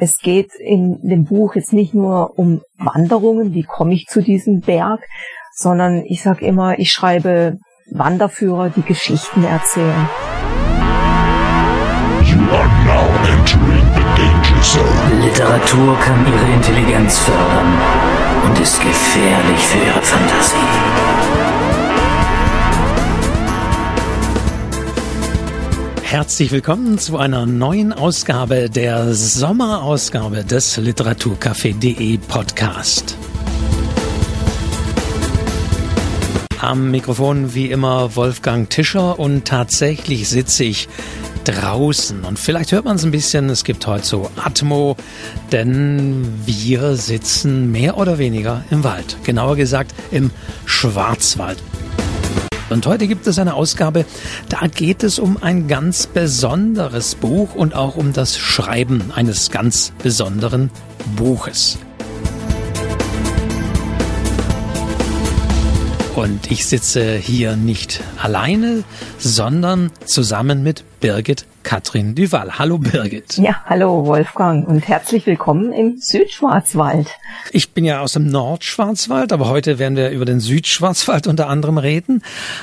Es geht in dem Buch jetzt nicht nur um Wanderungen, wie komme ich zu diesem Berg, sondern ich sage immer, ich schreibe Wanderführer, die Geschichten erzählen. You are now entering the danger zone. Literatur kann ihre Intelligenz fördern und ist gefährlich für ihre Fantasie. Herzlich willkommen zu einer neuen Ausgabe der Sommerausgabe des Literaturcafé.de Podcast. Am Mikrofon wie immer Wolfgang Tischer und tatsächlich sitze ich draußen und vielleicht hört man es ein bisschen, es gibt heute so Atmo, denn wir sitzen mehr oder weniger im Wald, genauer gesagt im Schwarzwald. Und heute gibt es eine Ausgabe, da geht es um ein ganz besonderes Buch und auch um das Schreiben eines ganz besonderen Buches. Und ich sitze hier nicht alleine, sondern zusammen mit Birgit Katrin Duval. Hallo Birgit. Ja, hallo Wolfgang und herzlich willkommen im Südschwarzwald. Ich bin ja aus dem Nordschwarzwald, aber heute werden wir über den Südschwarzwald unter anderem reden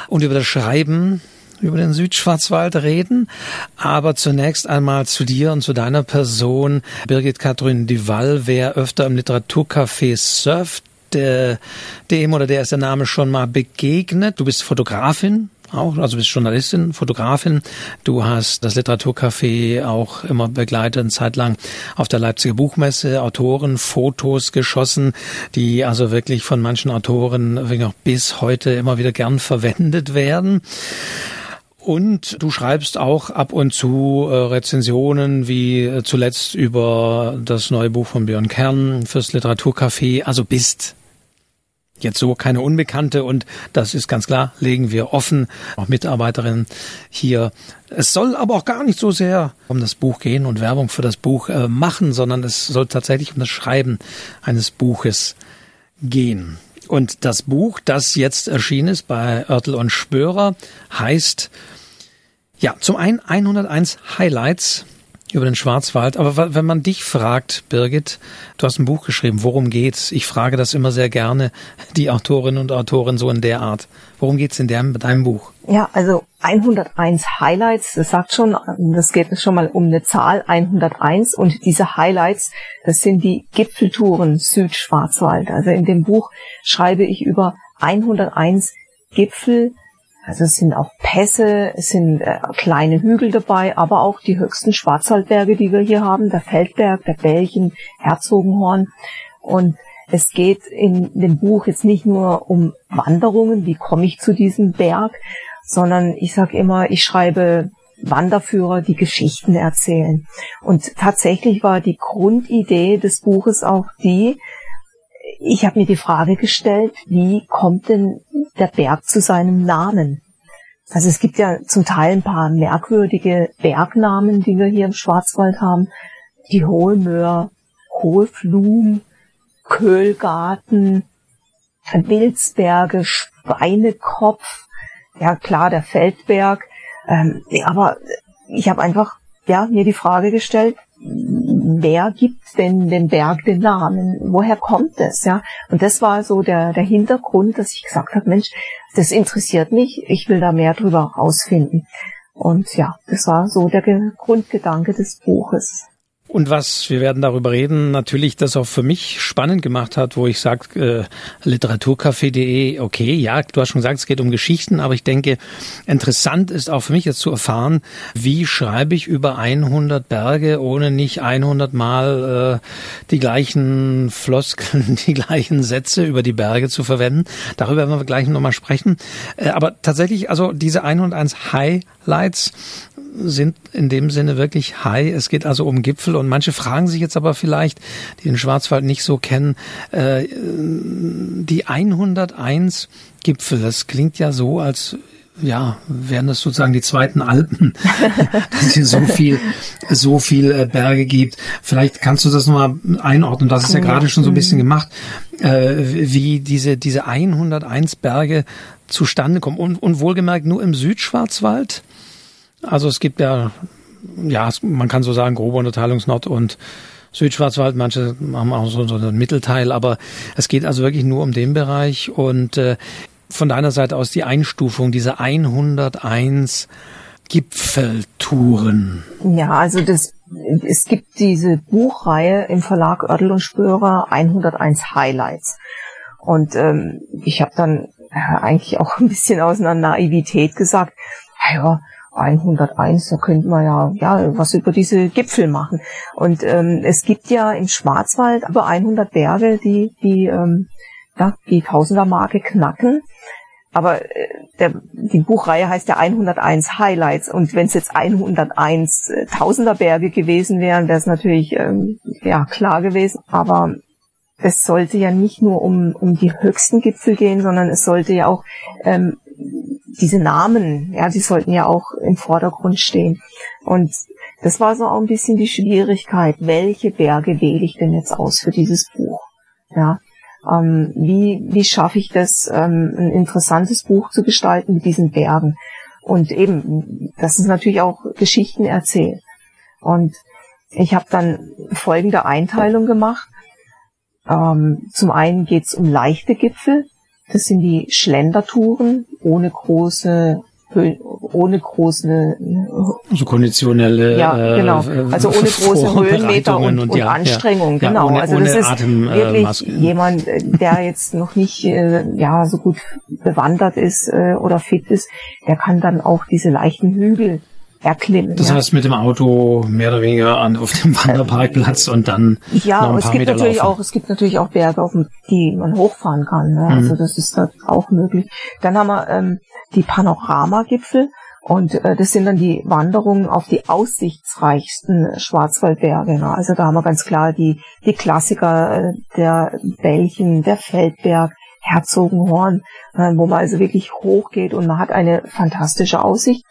und über das Schreiben über den Südschwarzwald reden. Aber zunächst einmal zu dir und zu deiner Person. Birgit Katrin Duval, wer öfter im Literaturcafé surft, dem oder der ist der Name schon mal begegnet. Du bist Fotografin, auch, also bist Journalistin, Fotografin. Du hast das Literaturcafé auch immer begleitet, eine Zeit lang auf der Leipziger Buchmesse, Autoren, Fotos geschossen, die also wirklich von manchen Autoren auch bis heute immer wieder gern verwendet werden. Und du schreibst auch ab und zu äh, Rezensionen, wie zuletzt über das neue Buch von Björn Kern fürs Literaturcafé. Also bist jetzt so keine Unbekannte und das ist ganz klar, legen wir offen, auch Mitarbeiterinnen hier. Es soll aber auch gar nicht so sehr um das Buch gehen und Werbung für das Buch äh, machen, sondern es soll tatsächlich um das Schreiben eines Buches gehen. Und das Buch, das jetzt erschienen ist bei Oertel und Spörer, heißt ja zum einen 101 Highlights über den Schwarzwald. Aber wenn man dich fragt, Birgit, du hast ein Buch geschrieben, worum geht's? Ich frage das immer sehr gerne, die Autorinnen und Autoren so in der Art. Worum geht's in deinem, deinem Buch? Ja, also 101 Highlights, das sagt schon, das geht schon mal um eine Zahl 101 und diese Highlights, das sind die Gipfeltouren Südschwarzwald. Also in dem Buch schreibe ich über 101 Gipfel also es sind auch Pässe, es sind äh, kleine Hügel dabei, aber auch die höchsten Schwarzwaldberge, die wir hier haben, der Feldberg, der Belchen, Herzogenhorn. Und es geht in dem Buch jetzt nicht nur um Wanderungen, wie komme ich zu diesem Berg, sondern ich sage immer, ich schreibe Wanderführer, die Geschichten erzählen. Und tatsächlich war die Grundidee des Buches auch die, ich habe mir die Frage gestellt, wie kommt denn der Berg zu seinem Namen? Also es gibt ja zum Teil ein paar merkwürdige Bergnamen, die wir hier im Schwarzwald haben. Die Hohe Möhr, Hohe Flum, Köhlgarten, Wilsberge, Schweinekopf, ja klar, der Feldberg. Ähm, aber ich habe einfach ja, mir die Frage gestellt, wer gibt denn dem Berg den Namen? Woher kommt es? Ja, und das war so der, der Hintergrund, dass ich gesagt habe, Mensch, das interessiert mich, ich will da mehr drüber rausfinden. Und ja, das war so der Grundgedanke des Buches. Und was, wir werden darüber reden, natürlich das auch für mich spannend gemacht hat, wo ich sage, äh, literaturcafé.de, okay, ja, du hast schon gesagt, es geht um Geschichten, aber ich denke, interessant ist auch für mich jetzt zu erfahren, wie schreibe ich über 100 Berge, ohne nicht 100 Mal äh, die gleichen Floskeln, die gleichen Sätze über die Berge zu verwenden. Darüber werden wir gleich nochmal sprechen. Äh, aber tatsächlich, also diese 101 Highlights, sind in dem Sinne wirklich high. Es geht also um Gipfel und manche fragen sich jetzt aber vielleicht, die den Schwarzwald nicht so kennen, äh, die 101 Gipfel, das klingt ja so, als ja, wären das sozusagen die zweiten Alpen, dass es hier so viel, so viel äh, Berge gibt. Vielleicht kannst du das nochmal einordnen. Das ist ja gerade schon so ein bisschen gemacht, äh, wie diese, diese 101 Berge zustande kommen. Und, und wohlgemerkt nur im Südschwarzwald. Also es gibt ja, ja, man kann so sagen, grobe Unterteilung Nord- und Südschwarzwald, manche haben auch so, so einen Mittelteil, aber es geht also wirklich nur um den Bereich und äh, von deiner Seite aus die Einstufung dieser 101 Gipfeltouren. Ja, also das, es gibt diese Buchreihe im Verlag Oertel und Spörer 101 Highlights. Und ähm, ich habe dann äh, eigentlich auch ein bisschen aus einer Naivität gesagt, ja, 101, da könnte man ja, ja was über diese Gipfel machen. Und ähm, es gibt ja im Schwarzwald über 100 Berge, die die ähm, ja, die Tausendermarke knacken. Aber äh, der, die Buchreihe heißt ja 101 Highlights. Und wenn es jetzt 101 äh, Tausenderberge gewesen wären, wäre es natürlich ähm, ja klar gewesen. Aber es sollte ja nicht nur um, um die höchsten Gipfel gehen, sondern es sollte ja auch ähm, diese Namen, ja, die sollten ja auch im Vordergrund stehen. Und das war so auch ein bisschen die Schwierigkeit, welche Berge wähle ich denn jetzt aus für dieses Buch? Ja, ähm, wie, wie schaffe ich das, ähm, ein interessantes Buch zu gestalten mit diesen Bergen? Und eben, das ist natürlich auch Geschichten erzählt. Und ich habe dann folgende Einteilung gemacht. Ähm, zum einen geht es um leichte Gipfel. Das sind die Schlendertouren ohne große ohne große so konditionelle ja genau. Äh, also ohne große Höhenmeter und, und, und ja, Anstrengungen ja, genau. ohne, also das ist Atem, äh, wirklich äh, jemand der jetzt noch nicht äh, ja so gut bewandert ist äh, oder fit ist der kann dann auch diese leichten Hügel erklimmen. Das ja. heißt mit dem Auto mehr oder weniger an, auf dem Wanderparkplatz und dann ja, noch ein es paar gibt Meter natürlich laufen. auch es gibt natürlich auch Berge, auf die man hochfahren kann. Ne? Also Mhm. das ist halt auch möglich. Dann haben wir ähm, die Panoramagipfel und äh, das sind dann die Wanderungen auf die aussichtsreichsten Schwarzwaldberge. Ne? Also da haben wir ganz klar die die Klassiker äh, der Belchen, der Feldberg, Herzogenhorn, äh, wo man also wirklich hochgeht und man hat eine fantastische Aussicht.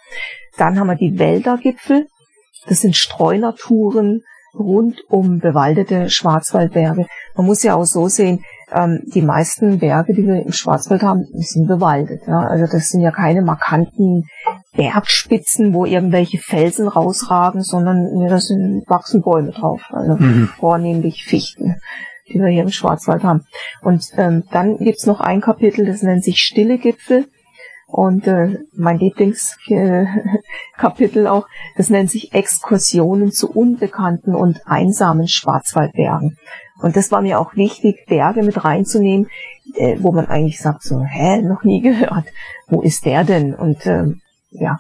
Dann haben wir die Wäldergipfel. Das sind Streunertouren rund um bewaldete Schwarzwaldberge. Man muss ja auch so sehen, ähm, die meisten Berge, die wir im Schwarzwald haben, sind bewaldet. Ja? Also das sind ja keine markanten Bergspitzen, wo irgendwelche Felsen rausragen, sondern ja, da sind wachsen Bäume drauf. Also Mhm. vornehmlich Fichten, die wir hier im Schwarzwald haben. Und ähm, dann gibt's noch ein Kapitel, das nennt sich Stille Gipfel. Und äh, mein Lieblingskapitel auch, das nennt sich Exkursionen zu unbekannten und einsamen Schwarzwaldbergen. Und das war mir auch wichtig, Berge mit reinzunehmen, äh, wo man eigentlich sagt so, hä, noch nie gehört. Wo ist der denn? Und ähm, ja,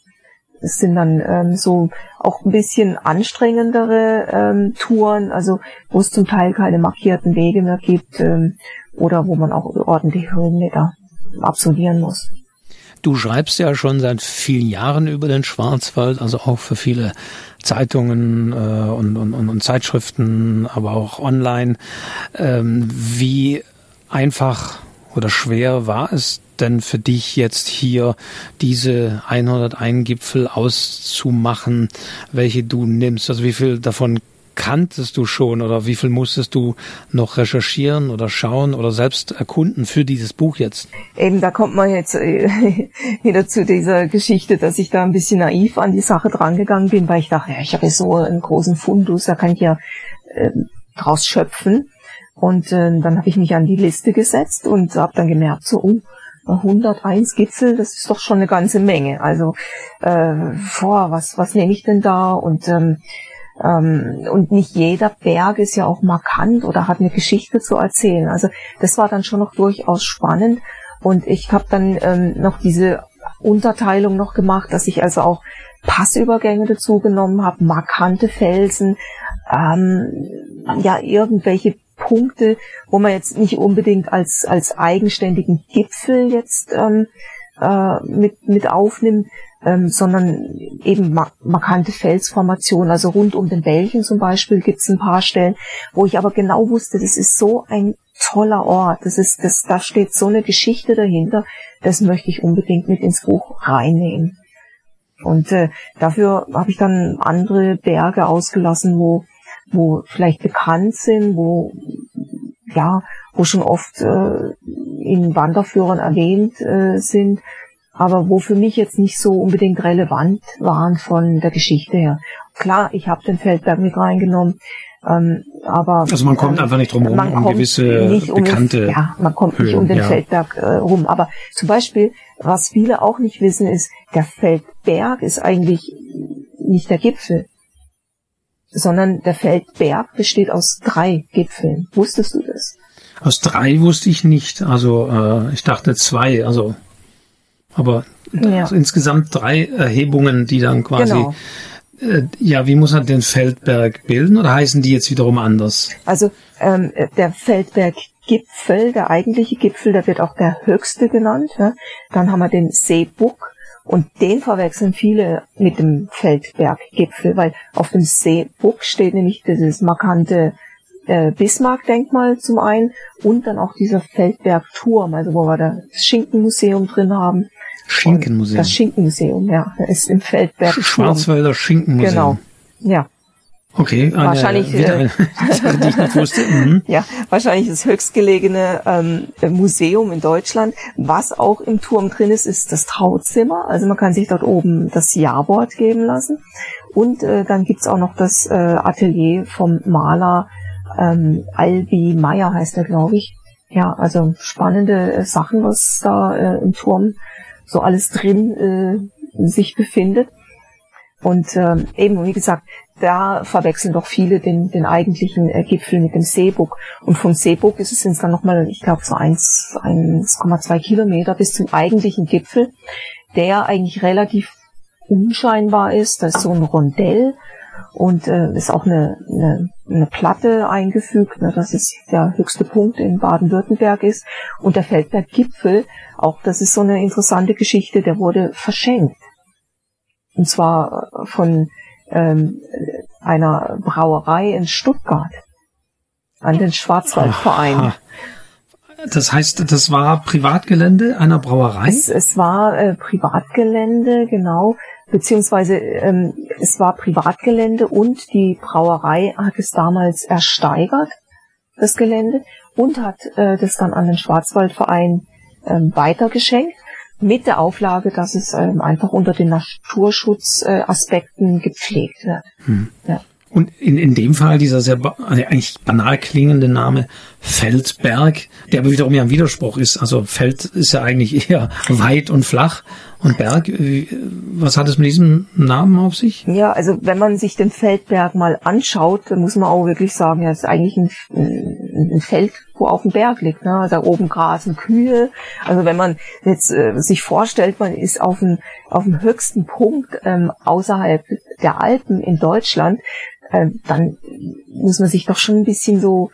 es sind dann ähm, so auch ein bisschen anstrengendere ähm, Touren, also wo es zum Teil keine markierten Wege mehr gibt ähm, oder wo man auch ordentlich Höhenmeter absolvieren muss. Du schreibst ja schon seit vielen Jahren über den Schwarzwald, also auch für viele Zeitungen äh, und, und, und, und Zeitschriften, aber auch online. Ähm, wie einfach oder schwer war es denn für dich jetzt hier diese 101 Gipfel auszumachen, welche du nimmst? Also wie viel davon kanntest du schon oder wie viel musstest du noch recherchieren oder schauen oder selbst erkunden für dieses Buch jetzt? Eben, da kommt man jetzt äh, wieder zu dieser Geschichte, dass ich da ein bisschen naiv an die Sache drangegangen bin, weil ich dachte, ja, ich habe so einen großen Fundus, da kann ich ja äh, draus schöpfen. Und äh, dann habe ich mich an die Liste gesetzt und habe dann gemerkt, so, oh, 101 Gipfel, das ist doch schon eine ganze Menge. Also, äh, vor, was, was nehme ich denn da? Und ähm, ähm, und nicht jeder Berg ist ja auch markant oder hat eine Geschichte zu erzählen. Also das war dann schon noch durchaus spannend. Und ich habe dann ähm, noch diese Unterteilung noch gemacht, dass ich also auch Passübergänge dazu genommen habe, markante Felsen, ähm, ja irgendwelche Punkte, wo man jetzt nicht unbedingt als als eigenständigen Gipfel jetzt ähm, äh, mit mit aufnimmt, ähm, sondern eben ma markante Felsformationen. Also rund um den Belchen zum Beispiel gibt es ein paar Stellen, wo ich aber genau wusste, das ist so ein toller Ort, das ist, das, da steht so eine Geschichte dahinter, das möchte ich unbedingt mit ins Buch reinnehmen. Und äh, dafür habe ich dann andere Berge ausgelassen, wo, wo vielleicht bekannt sind, wo ja, wo schon oft äh, in Wanderführern erwähnt äh, sind, aber wo für mich jetzt nicht so unbedingt relevant waren von der Geschichte her. Klar, ich habe den Feldberg mit reingenommen, ähm, aber also man kommt ähm, einfach nicht drum man um gewisse nicht um bekannte den, ja, man kommt nicht Höhen, um den ja. Feldberg äh, rum. Aber zum Beispiel, was viele auch nicht wissen, ist, der Feldberg ist eigentlich nicht der Gipfel, sondern der Feldberg besteht aus drei Gipfeln. Wusstest du das? Aus drei wusste ich nicht. Also äh, ich dachte zwei. Also aber Ja. also insgesamt drei Erhebungen, die dann quasi. Genau. Äh, ja, wie muss man den Feldberg bilden oder heißen die jetzt wiederum anders? Also ähm, der Feldberggipfel, der eigentliche Gipfel, der wird auch der höchste genannt. Ja? Dann haben wir den Seebuck und den verwechseln viele mit dem Feldberggipfel, weil auf dem Seebuck steht nämlich dieses markante äh, Bismarck-Denkmal zum einen und dann auch dieser Feldbergturm, also wo wir da das Schinkenmuseum drin haben. Schinkenmuseum. Das Schinkenmuseum, ja, ist im Feldbergturm. Schwarzwälder Schinkenmuseum. Genau. Ja, Okay, eine, Wahrscheinlich, wieder äh, eine Sache, die ich nicht wusste. Mhm. Ja, wahrscheinlich das höchstgelegene ähm, Museum in Deutschland. Was auch im Turm drin ist, ist das Trauzimmer. Also man kann sich dort oben das Ja-Wort geben lassen. Und äh, dann gibt's auch noch das äh, Atelier vom Maler ähm, Albi Meyer heißt er, glaube ich. Ja, also spannende äh, Sachen, was da äh, im Turm so alles drin äh, sich befindet. Und ähm, eben, wie gesagt, da verwechseln doch viele den, den eigentlichen äh, Gipfel mit dem Seebuck. Und vom Seebuck ist es sind dann nochmal, ich glaube, so 1, 1,2 Kilometer bis zum eigentlichen Gipfel, der eigentlich relativ unscheinbar ist. Da ist so ein Rondell und äh, ist auch eine, eine, eine Platte eingefügt, ne, dass es der höchste Punkt in Baden-Württemberg ist. Und der Feldberg-Gipfel, auch das ist so eine interessante Geschichte, der wurde verschenkt. Und zwar äh, von ähm, einer Brauerei in Stuttgart an den Schwarzwaldverein. Aha. Das heißt, das war Privatgelände einer Brauerei? Es, es war äh, Privatgelände, genau, beziehungsweise ähm, es war Privatgelände und die Brauerei hat es damals ersteigert, das Gelände, und hat äh, das dann an den Schwarzwaldverein ähm, weitergeschenkt, mit der Auflage, dass es ähm, einfach unter den Naturschutzaspekten äh, gepflegt wird. Ja. Und in, in dem Fall dieser sehr also eigentlich banal klingende Name Feldberg, der aber wiederum ja ein Widerspruch ist. Also Feld ist ja eigentlich eher weit und flach und Berg, äh, was hat es mit diesem Namen auf sich? Ja, also wenn man sich den Feldberg mal anschaut, dann muss man auch wirklich sagen, ja, es ist eigentlich ein, ein Feld, wo auf dem Berg liegt. Ne? Da oben grasen Kühe. Also wenn man jetzt äh, sich vorstellt, man ist auf dem, auf dem höchsten Punkt ähm, außerhalb der Alpen in Deutschland, äh, dann muss man sich doch schon ein bisschen so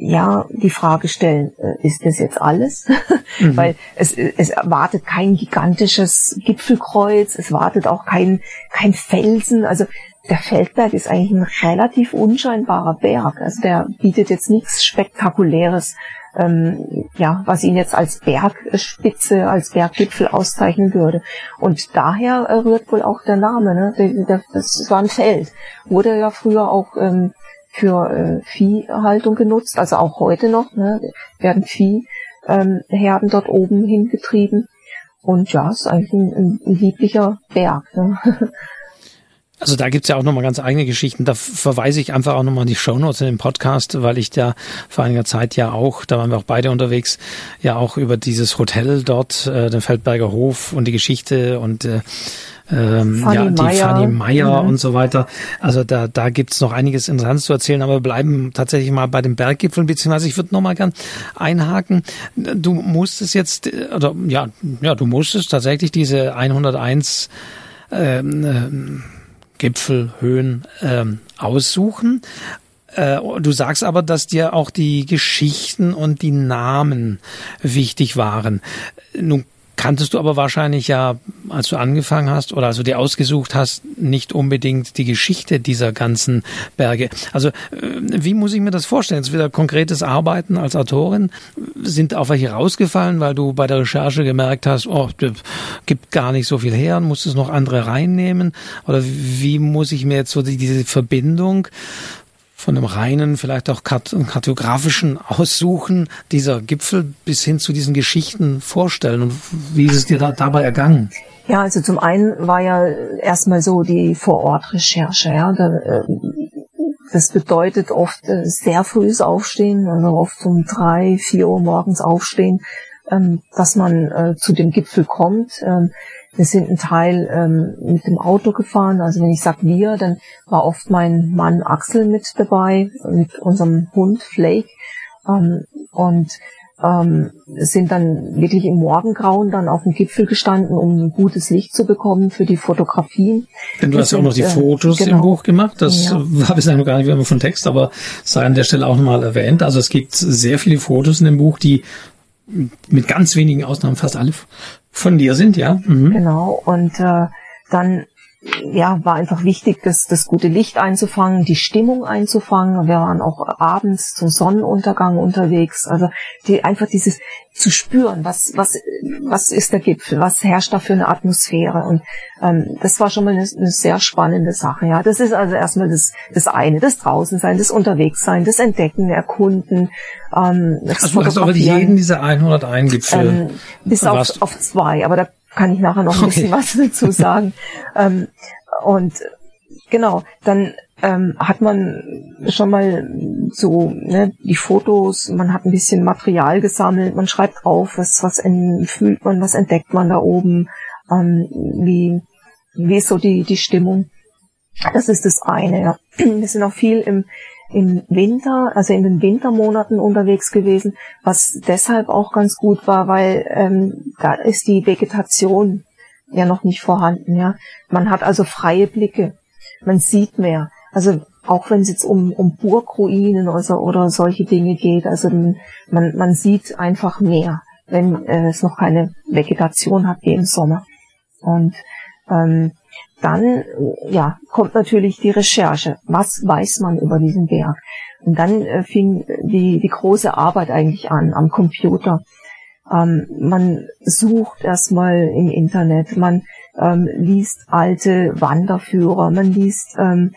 ja, die Frage stellen, äh, ist das jetzt alles? Weil es, es erwartet kein gigantisches Gipfelkreuz, es wartet auch kein, kein Felsen. Also der Feldberg ist eigentlich ein relativ unscheinbarer Berg. Also der bietet jetzt nichts Spektakuläres, ähm, ja, was ihn jetzt als Bergspitze, als Berggipfel auszeichnen würde. Und daher äh, rührt wohl auch der Name. Ne? Das war ein Feld. Wurde ja früher auch ähm, für äh, Viehhaltung genutzt, also auch heute noch, ne, werden Viehherden ähm, dort oben hingetrieben. Und ja, ist eigentlich ein, ein, ein lieblicher Berg. Ne? Also da gibt's ja auch nochmal ganz eigene Geschichten. Da verweise ich einfach auch nochmal an die Shownotes in dem Podcast, weil ich da vor einiger Zeit ja auch, da waren wir auch beide unterwegs, ja auch über dieses Hotel dort, äh, den Feldberger Hof und die Geschichte und äh, ähm, Fanny ja, die Meyer. Fanny Meyer Mhm. und so weiter. Also da, da gibt's noch einiges Interessantes zu erzählen, aber wir bleiben tatsächlich mal bei den Berggipfeln, beziehungsweise ich würde noch mal gern einhaken. Du musstest jetzt, äh, oder ja, ja, du musstest tatsächlich diese 101 ähm, ähm, Gipfelhöhen ähm, aussuchen. Äh, Du sagst aber, dass dir auch die Geschichten und die Namen wichtig waren. Nun kanntest du aber wahrscheinlich ja, als du angefangen hast oder als du dir ausgesucht hast, nicht unbedingt die Geschichte dieser ganzen Berge. Also äh, wie muss ich mir das vorstellen? Jetzt wieder konkretes Arbeiten als Autorin. Sind auch welche rausgefallen, weil du bei der Recherche gemerkt hast, oh, gibt gar nicht so viel her musstest noch andere reinnehmen? Oder wie muss ich mir jetzt so die, diese Verbindung von dem reinen, vielleicht auch kart kartografischen Aussuchen dieser Gipfel bis hin zu diesen Geschichten vorstellen und wie ist es dir da, dabei ergangen? Ja, also zum einen war ja erstmal so die Vorortrecherche. Ja, äh, das bedeutet oft äh, sehr frühes Aufstehen, also oft um drei, vier Uhr morgens aufstehen, ähm, dass man äh, zu dem Gipfel kommt. Wir sind einen Teil ähm, mit dem Auto gefahren. Also wenn ich sage wir, dann war oft mein Mann Axel mit dabei, mit unserem Hund Flake. Ähm, und ähm, sind dann wirklich im Morgengrauen dann auf dem Gipfel gestanden, um ein gutes Licht zu bekommen für die Fotografien. Denn du hast ja auch noch die äh, Fotos genau. im Buch gemacht. Das Ja. war bislang noch gar nicht mehr von Text, aber sei an der Stelle auch nochmal erwähnt. Also es gibt sehr viele Fotos in dem Buch, die mit ganz wenigen Ausnahmen fast alle von dir sind, ja. Mhm. Genau. Und äh, dann ja, war einfach wichtig, das, das gute Licht einzufangen, die Stimmung einzufangen. Wir waren auch abends zum Sonnenuntergang unterwegs. Also die, einfach dieses zu spüren, was, was, was ist der Gipfel, was herrscht da für eine Atmosphäre. Und ähm, das war schon mal eine, eine sehr spannende Sache. Ja, das ist also erstmal das, das eine, das Draußensein, das Unterwegssein, das Entdecken, Erkunden, ähm, das Also du hast aber jeden dieser 101 Gipfel. Ähm, bis auf, auf zwei, aber da kann ich nachher noch ein bisschen was dazu sagen. ähm, und genau, dann ähm, hat man schon mal so ne, die Fotos, man hat ein bisschen Material gesammelt, man schreibt drauf, was, was fühlt man, was entdeckt man da oben, ähm, wie, wie ist so die, die Stimmung. Das ist das eine. Ja. Wir sind auch viel im, im Winter, also in den Wintermonaten unterwegs gewesen, was deshalb auch ganz gut war, weil ähm, da ist die Vegetation ja noch nicht vorhanden. Ja, man hat also freie Blicke, man sieht mehr. Also auch wenn es jetzt um, um Burgruinen oder, oder solche Dinge geht, also man, man sieht einfach mehr, wenn äh, es noch keine Vegetation hat wie im Sommer. Und ähm, dann ja, kommt natürlich die Recherche. Was weiß man über diesen Berg? Und dann äh, fing die, die große Arbeit eigentlich an am Computer. Ähm, man sucht erstmal im Internet, man ähm, liest alte Wanderführer, man liest ähm,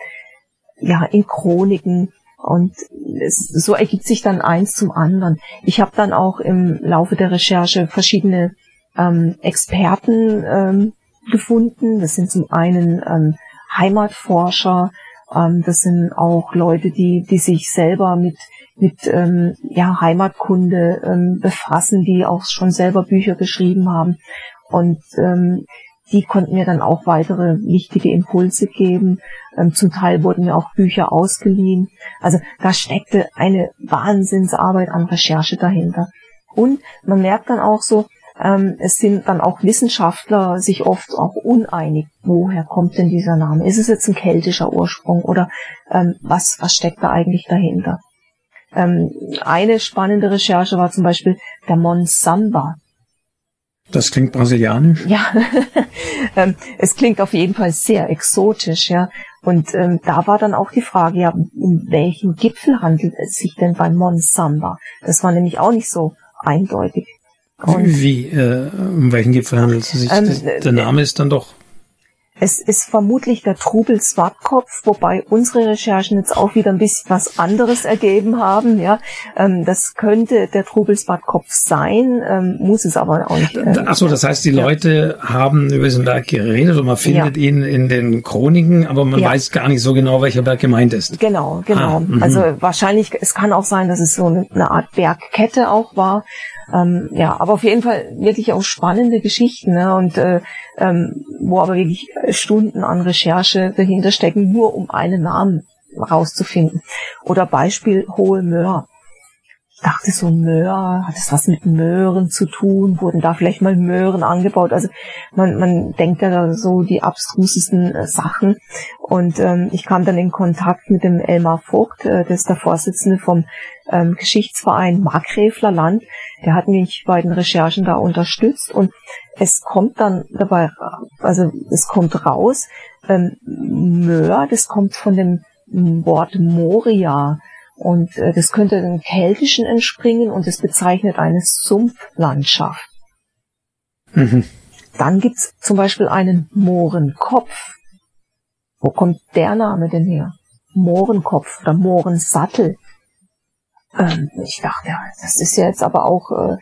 ja in Chroniken und es, so ergibt sich dann eins zum anderen. Ich habe dann auch im Laufe der Recherche verschiedene ähm, Experten ähm, gefunden. Das sind zum einen ähm, Heimatforscher, ähm, das sind auch Leute, die, die sich selber mit, mit ähm, ja, Heimatkunde ähm, befassen, die auch schon selber Bücher geschrieben haben. Und ähm, die konnten mir dann auch weitere wichtige Impulse geben. Ähm, zum Teil wurden mir auch Bücher ausgeliehen. Also da steckte eine Wahnsinnsarbeit an Recherche dahinter. Und man merkt dann auch so, ähm, es sind dann auch Wissenschaftler sich oft auch uneinig, woher kommt denn dieser Name? Ist es jetzt ein keltischer Ursprung oder ähm, was, was steckt da eigentlich dahinter? Ähm, eine spannende Recherche war zum Beispiel der Monsamba. Das klingt brasilianisch. Ja, ähm, es klingt auf jeden Fall sehr exotisch, ja. Und ähm, da war dann auch die Frage, ja, um welchen Gipfel handelt es sich denn beim Monsamba? Das war nämlich auch nicht so eindeutig. Wie, äh, um welchen Gipfel handelt es sich? Ähm, der, Name ist dann doch es ist vermutlich der Trubel Swartkopf, wobei unsere Recherchen jetzt auch wieder ein bisschen was anderes ergeben haben. Ja, ähm, das könnte der Trubel Swartkopf sein, ähm, muss es aber auch nicht. Ähm, Ach so, das heißt, die Leute haben über diesen Berg geredet und man findet Ja. ihn in den Chroniken, aber man Ja. weiß gar nicht so genau, welcher Berg gemeint ist. Genau, genau. Ah, mhm. also wahrscheinlich, es kann auch sein, dass es so eine, eine Art Bergkette auch war. Ähm, ja, aber auf jeden Fall wirklich auch spannende Geschichten ne? und äh, ähm, wo aber wirklich Stunden an Recherche dahinter stecken, nur um einen Namen rauszufinden. Oder Beispiel Hohe Möhr. Ich dachte so, Möhr, hat es was mit Möhren zu tun? Wurden da vielleicht mal Möhren angebaut? Also man, man denkt ja da so die abstrusesten äh, Sachen. Und ähm, ich kam dann in Kontakt mit dem Elmar Vogt, äh, das ist der Vorsitzende vom ähm, Geschichtsverein Markgräfler Land. Der hat mich bei den Recherchen da unterstützt und es kommt dann dabei, also es kommt raus, ähm, Möhr, das kommt von dem Wort Moria. Und äh, das könnte dem Keltischen entspringen und es bezeichnet eine Sumpflandschaft. Mhm. Dann gibt's zum Beispiel einen Mohrenkopf. Wo kommt der Name denn her? Mohrenkopf oder Mohrensattel. Ähm, ich dachte, das ist ja jetzt aber auch, äh,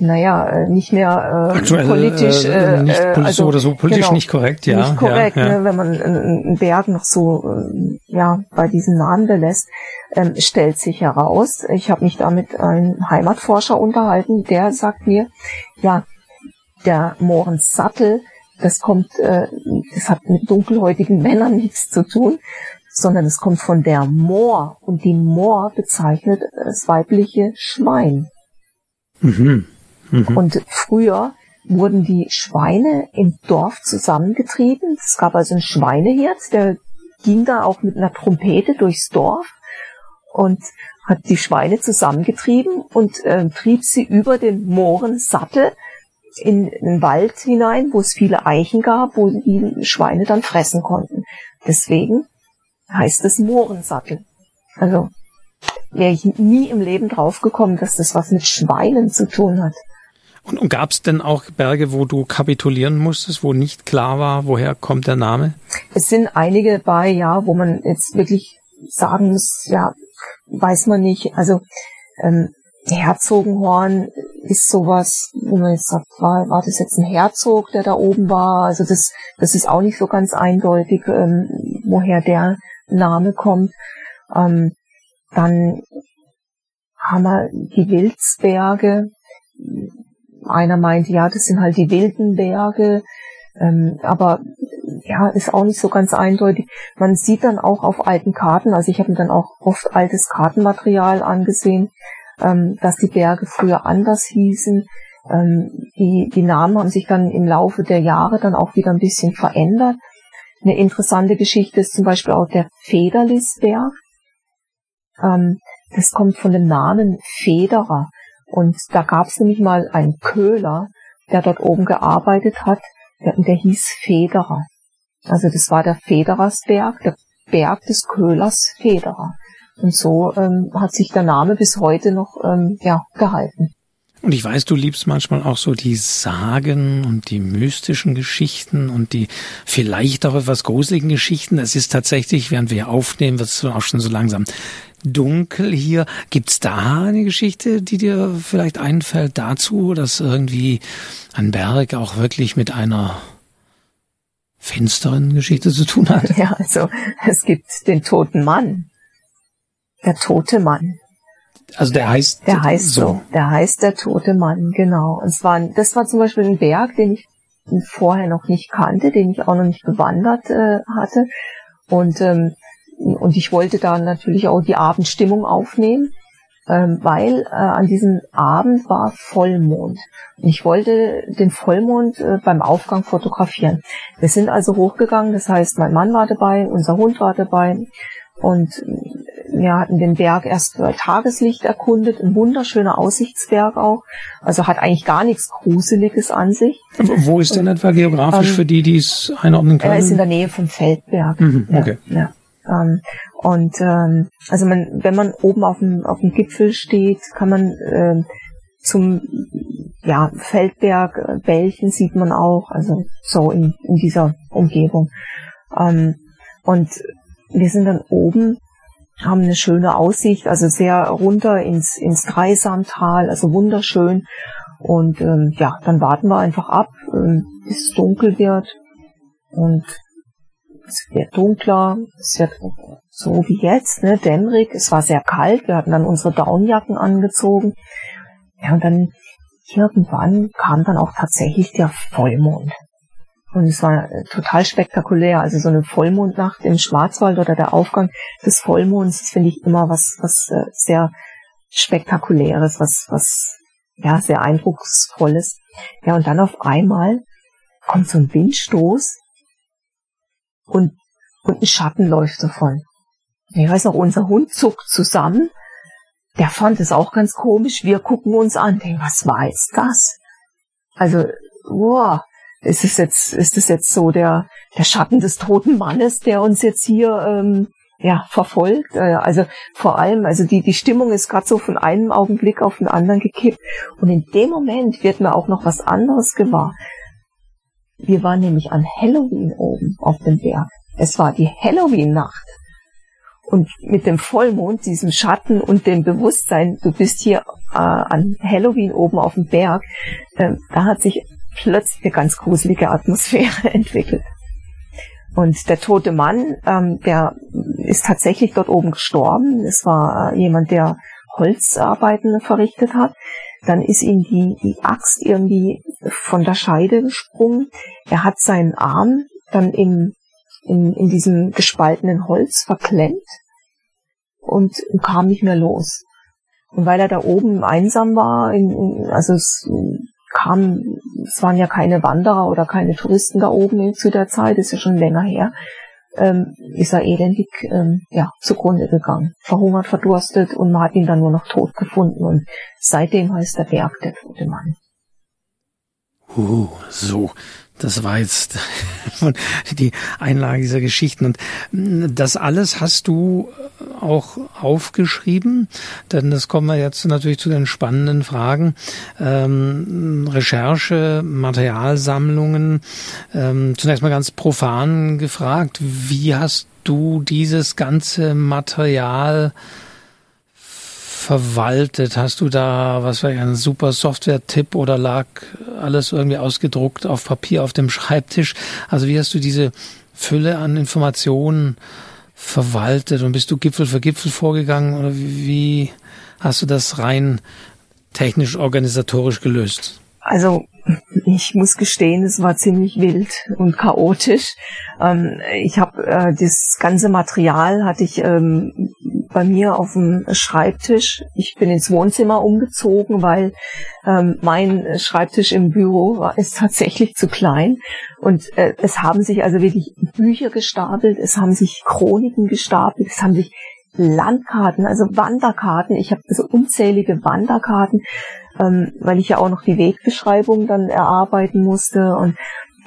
naja, äh, nicht mehr äh, Aktuell politisch, äh, nicht äh, also, so oder so politisch genau, nicht korrekt, ja. Nicht korrekt, ja, ja. Ne, wenn man einen einen Berg noch so äh, ja bei diesen Namen belässt, ähm, stellt sich heraus. Ich habe mich da mit einem Heimatforscher unterhalten, der sagt mir, ja, der Mohrensattel, das kommt, äh, das hat mit dunkelhäutigen Männern nichts zu tun, sondern es kommt von der Moor und die Moor bezeichnet das weibliche Schwein. Mhm. Mhm. Und früher wurden die Schweine im Dorf zusammengetrieben. Es gab also einen Schweinehirt, der ging da auch mit einer Trompete durchs Dorf und hat die Schweine zusammengetrieben und äh, trieb sie über den Moorensattel in den Wald hinein, wo es viele Eichen gab, wo die Schweine dann fressen konnten. Deswegen heißt es Moorensattel. Also wäre ich nie im Leben draufgekommen, dass das was mit Schweinen zu tun hat. Und, und gab es denn auch Berge, wo du kapitulieren musstest, wo nicht klar war, woher kommt der Name? Es sind einige bei, ja, wo man jetzt wirklich sagen muss, ja, weiß man nicht. Also ähm, Herzogenhorn ist sowas, wo man jetzt sagt, war, war das jetzt ein Herzog, der da oben war? Also das, das ist auch nicht so ganz eindeutig, ähm, woher der Name kommt. Ähm, dann haben wir die Wildsberge. Einer meinte, ja, das sind halt die wilden Berge. Ähm, aber ja, ist auch nicht so ganz eindeutig. Man sieht dann auch auf alten Karten, also ich habe mir dann auch oft altes Kartenmaterial angesehen, ähm, dass die Berge früher anders hießen. Ähm, die, die Namen haben sich dann im Laufe der Jahre dann auch wieder ein bisschen verändert. Eine interessante Geschichte ist zum Beispiel auch der Federlisberg. Ähm, das kommt von dem Namen Federer. Und da gab es nämlich mal einen Köhler, der dort oben gearbeitet hat, der, der hieß Federer. Also das war der Federersberg, der Berg des Köhlers Federer. Und so ähm, hat sich der Name bis heute noch ähm, ja, gehalten. Und ich weiß, du liebst manchmal auch so die Sagen und die mystischen Geschichten und die vielleicht auch etwas gruseligen Geschichten. Es ist tatsächlich, während wir aufnehmen, wird es auch schon so langsam dunkel hier. Gibt's da eine Geschichte, die dir vielleicht einfällt dazu, dass irgendwie ein Berg auch wirklich mit einer finsteren Geschichte zu tun hat? Ja, also es gibt den toten Mann. Der tote Mann. Also der heißt der heißt so. so. Der heißt der tote Mann, genau. Und zwar das war zum Beispiel ein Berg, den ich vorher noch nicht kannte, den ich auch noch nicht bewandert äh, hatte. Und ähm, und ich wollte da natürlich auch die Abendstimmung aufnehmen, ähm, weil äh, an diesem Abend war Vollmond. Und ich wollte den Vollmond äh, beim Aufgang fotografieren. Wir sind also hochgegangen, das heißt, mein Mann war dabei, unser Hund war dabei und wir hatten den Berg erst bei Tageslicht erkundet, ein wunderschöner Aussichtsberg auch. Also hat eigentlich gar nichts Gruseliges an sich. Wo ist denn etwa geografisch ähm, für die, die es einordnen können? Er ist in der Nähe vom Feldberg. Mhm, okay. Ja, ja. Ähm, und ähm, also man, wenn man oben auf dem, auf dem Gipfel steht, kann man ähm, zum ja, Feldberg äh, Bällchen sieht man auch, also so in, in dieser Umgebung. Ähm, und wir sind dann oben haben eine schöne Aussicht, also sehr runter ins, ins Dreisamtal, also wunderschön. Und ähm, ja, dann warten wir einfach ab, ähm, bis es dunkel wird. Und es wird dunkler, es wird so wie jetzt, ne, dämmerig. Es war sehr kalt, wir hatten dann unsere Downjacken angezogen. Ja, und dann irgendwann kam dann auch tatsächlich der Vollmond. Und es war total spektakulär. Also so eine Vollmondnacht im Schwarzwald oder der Aufgang des Vollmonds, finde ich immer was, was äh, sehr spektakuläres, was, was, ja, sehr eindrucksvolles. Ja, und dann auf einmal kommt so ein Windstoß und, und ein Schatten läuft davon. Ich weiß noch, unser Hund zuckt zusammen. Der fand es auch ganz komisch. Wir gucken uns an, denken, was war jetzt das? Also, wow, ist es jetzt, ist es jetzt so der, der Schatten des toten Mannes, der uns jetzt hier ähm, ja, verfolgt. Äh, also vor allem, also die, die Stimmung ist gerade so von einem Augenblick auf den anderen gekippt. Und in dem Moment wird mir auch noch was anderes gewahr. Wir waren nämlich an Halloween oben auf dem Berg. Es war die Halloween-Nacht. Und mit dem Vollmond, diesem Schatten und dem Bewusstsein, du bist hier äh, an Halloween oben auf dem Berg, äh, da hat sich plötzlich eine ganz gruselige Atmosphäre entwickelt. Und der tote Mann, ähm, der ist tatsächlich dort oben gestorben. Es war äh, jemand, der Holzarbeiten verrichtet hat. Dann ist ihm die, die Axt irgendwie von der Scheide gesprungen. Er hat seinen Arm dann im, in, in diesem gespaltenen Holz verklemmt und kam nicht mehr los. Und weil er da oben einsam war, in, also es kam, es waren ja keine Wanderer oder keine Touristen da oben zu der Zeit, ist ja schon länger her, ähm, ist er elendig ähm, ja, zugrunde gegangen. Verhungert, verdurstet und man hat ihn dann nur noch tot gefunden. Und seitdem heißt der Berg der tote Mann. Uh, so. Das war jetzt die Einlage dieser Geschichten. Und das alles hast du auch aufgeschrieben, denn das kommen wir jetzt natürlich zu den spannenden Fragen. Ähm, Recherche, Materialsammlungen. Ähm, zunächst mal ganz profan gefragt, wie hast du dieses ganze Material verwaltet? Hast du da, was war ein super Software-Tipp oder lag alles irgendwie ausgedruckt auf Papier auf dem Schreibtisch? Also wie hast du diese Fülle an Informationen verwaltet und bist du Gipfel für Gipfel vorgegangen oder wie hast du das rein technisch organisatorisch gelöst? Also ich muss gestehen, es war ziemlich wild und chaotisch. Ähm, ich habe äh, das ganze Material hatte ich ähm, bei mir auf dem Schreibtisch. Ich bin ins Wohnzimmer umgezogen, weil ähm, mein Schreibtisch im Büro war, ist tatsächlich zu klein. Und äh, es haben sich also wirklich Bücher gestapelt, es haben sich Chroniken gestapelt, es haben sich Landkarten, also Wanderkarten. Ich habe so unzählige Wanderkarten, ähm, weil ich ja auch noch die Wegbeschreibung dann erarbeiten musste. Und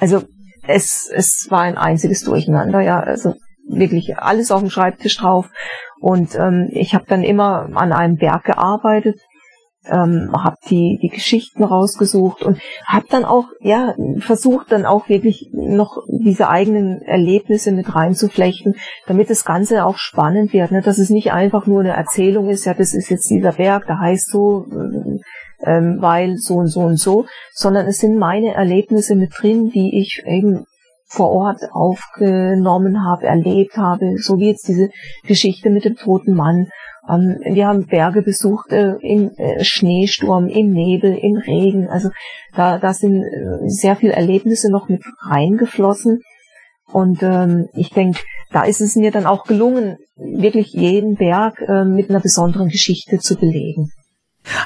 also es, es war ein einziges Durcheinander, ja. Also wirklich alles auf dem Schreibtisch drauf. Und ähm, ich habe dann immer an einem Berg gearbeitet, ähm, habe die, die Geschichten rausgesucht und habe dann auch, ja, versucht dann auch wirklich noch diese eigenen Erlebnisse mit reinzuflechten, damit das Ganze auch spannend wird, ne? dass es nicht einfach nur eine Erzählung ist, ja, das ist jetzt dieser Berg, der heißt so, ähm, weil so und so und so, sondern es sind meine Erlebnisse mit drin, die ich eben vor Ort aufgenommen habe, erlebt habe, so wie jetzt diese Geschichte mit dem toten Mann. Ähm, wir haben Berge besucht äh, im äh, Schneesturm, im Nebel, im Regen. Also da, da sind äh, sehr viele Erlebnisse noch mit reingeflossen. Und ähm, ich denke, da ist es mir dann auch gelungen, wirklich jeden Berg äh, mit einer besonderen Geschichte zu belegen.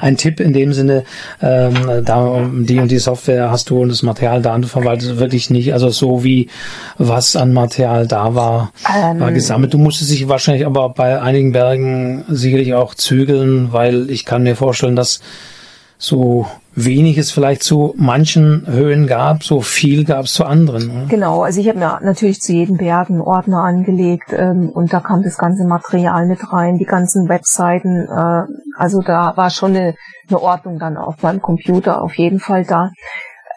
Ein Tipp in dem Sinne, ähm, da die und die Software hast du und das Material da und du verwaltest wirklich nicht, also so wie was an Material da war, ähm, war gesammelt. Du musstest dich wahrscheinlich aber bei einigen Bergen sicherlich auch zügeln, weil ich kann mir vorstellen, dass so wenig es vielleicht zu manchen Höhen gab, so viel gab es zu anderen. Oder? Genau, also ich habe mir natürlich zu jedem Berg einen Ordner angelegt ähm, und da kam das ganze Material mit rein, die ganzen Webseiten. Äh, also da war schon eine, eine Ordnung dann auf meinem Computer auf jeden Fall da.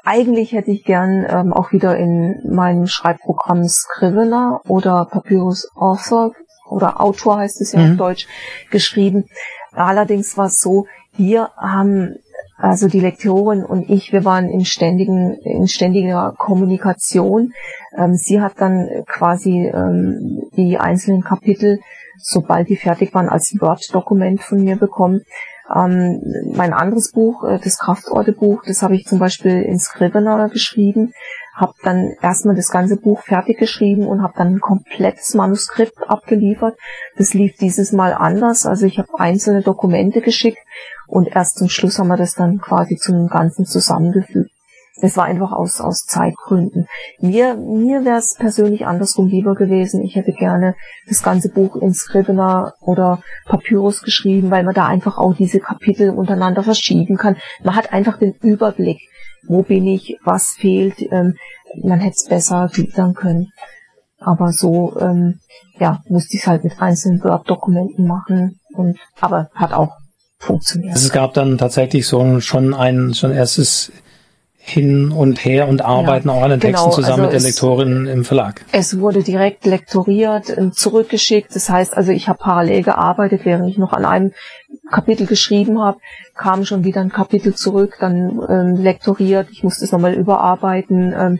Eigentlich hätte ich gern ähm, auch wieder in meinem Schreibprogramm Scrivener oder Papyrus Author oder Autor heißt es ja mhm. auf Deutsch geschrieben. Allerdings war es so, wir haben also die Lektorin und ich, wir waren in ständigen, in ständiger Kommunikation. Ähm, sie hat dann quasi ähm, die einzelnen Kapitel, sobald die fertig waren, als Word-Dokument von mir bekommen. Ähm, mein anderes Buch, äh, das Kraftorte-Buch, das habe ich zum Beispiel in Scrivener geschrieben, habe dann erstmal das ganze Buch fertig geschrieben und habe dann ein komplettes Manuskript abgeliefert. Das lief dieses Mal anders, also ich habe einzelne Dokumente geschickt und erst zum Schluss haben wir das dann quasi zum Ganzen zusammengefügt. Das war einfach aus, aus Zeitgründen. Mir, mir wäre es persönlich andersrum lieber gewesen. Ich hätte gerne das ganze Buch in Scrivener oder Papyrus geschrieben, weil man da einfach auch diese Kapitel untereinander verschieben kann. Man hat einfach den Überblick, wo bin ich, was fehlt. Ähm, man hätte es besser gliedern können. Aber so, ähm, ja, musste ich es halt mit einzelnen Word-Dokumenten machen. Und, aber hat auch funktioniert. Also es gab dann tatsächlich so schon ein, schon erstes hin und her und arbeiten ja, auch an den Texten genau, zusammen also mit der Lektorin im Verlag. Es wurde direkt lektoriert, zurückgeschickt. Das heißt also, ich habe parallel gearbeitet, während ich noch an einem Kapitel geschrieben habe, kam schon wieder ein Kapitel zurück, dann ähm, lektoriert. Ich musste es nochmal überarbeiten, ähm,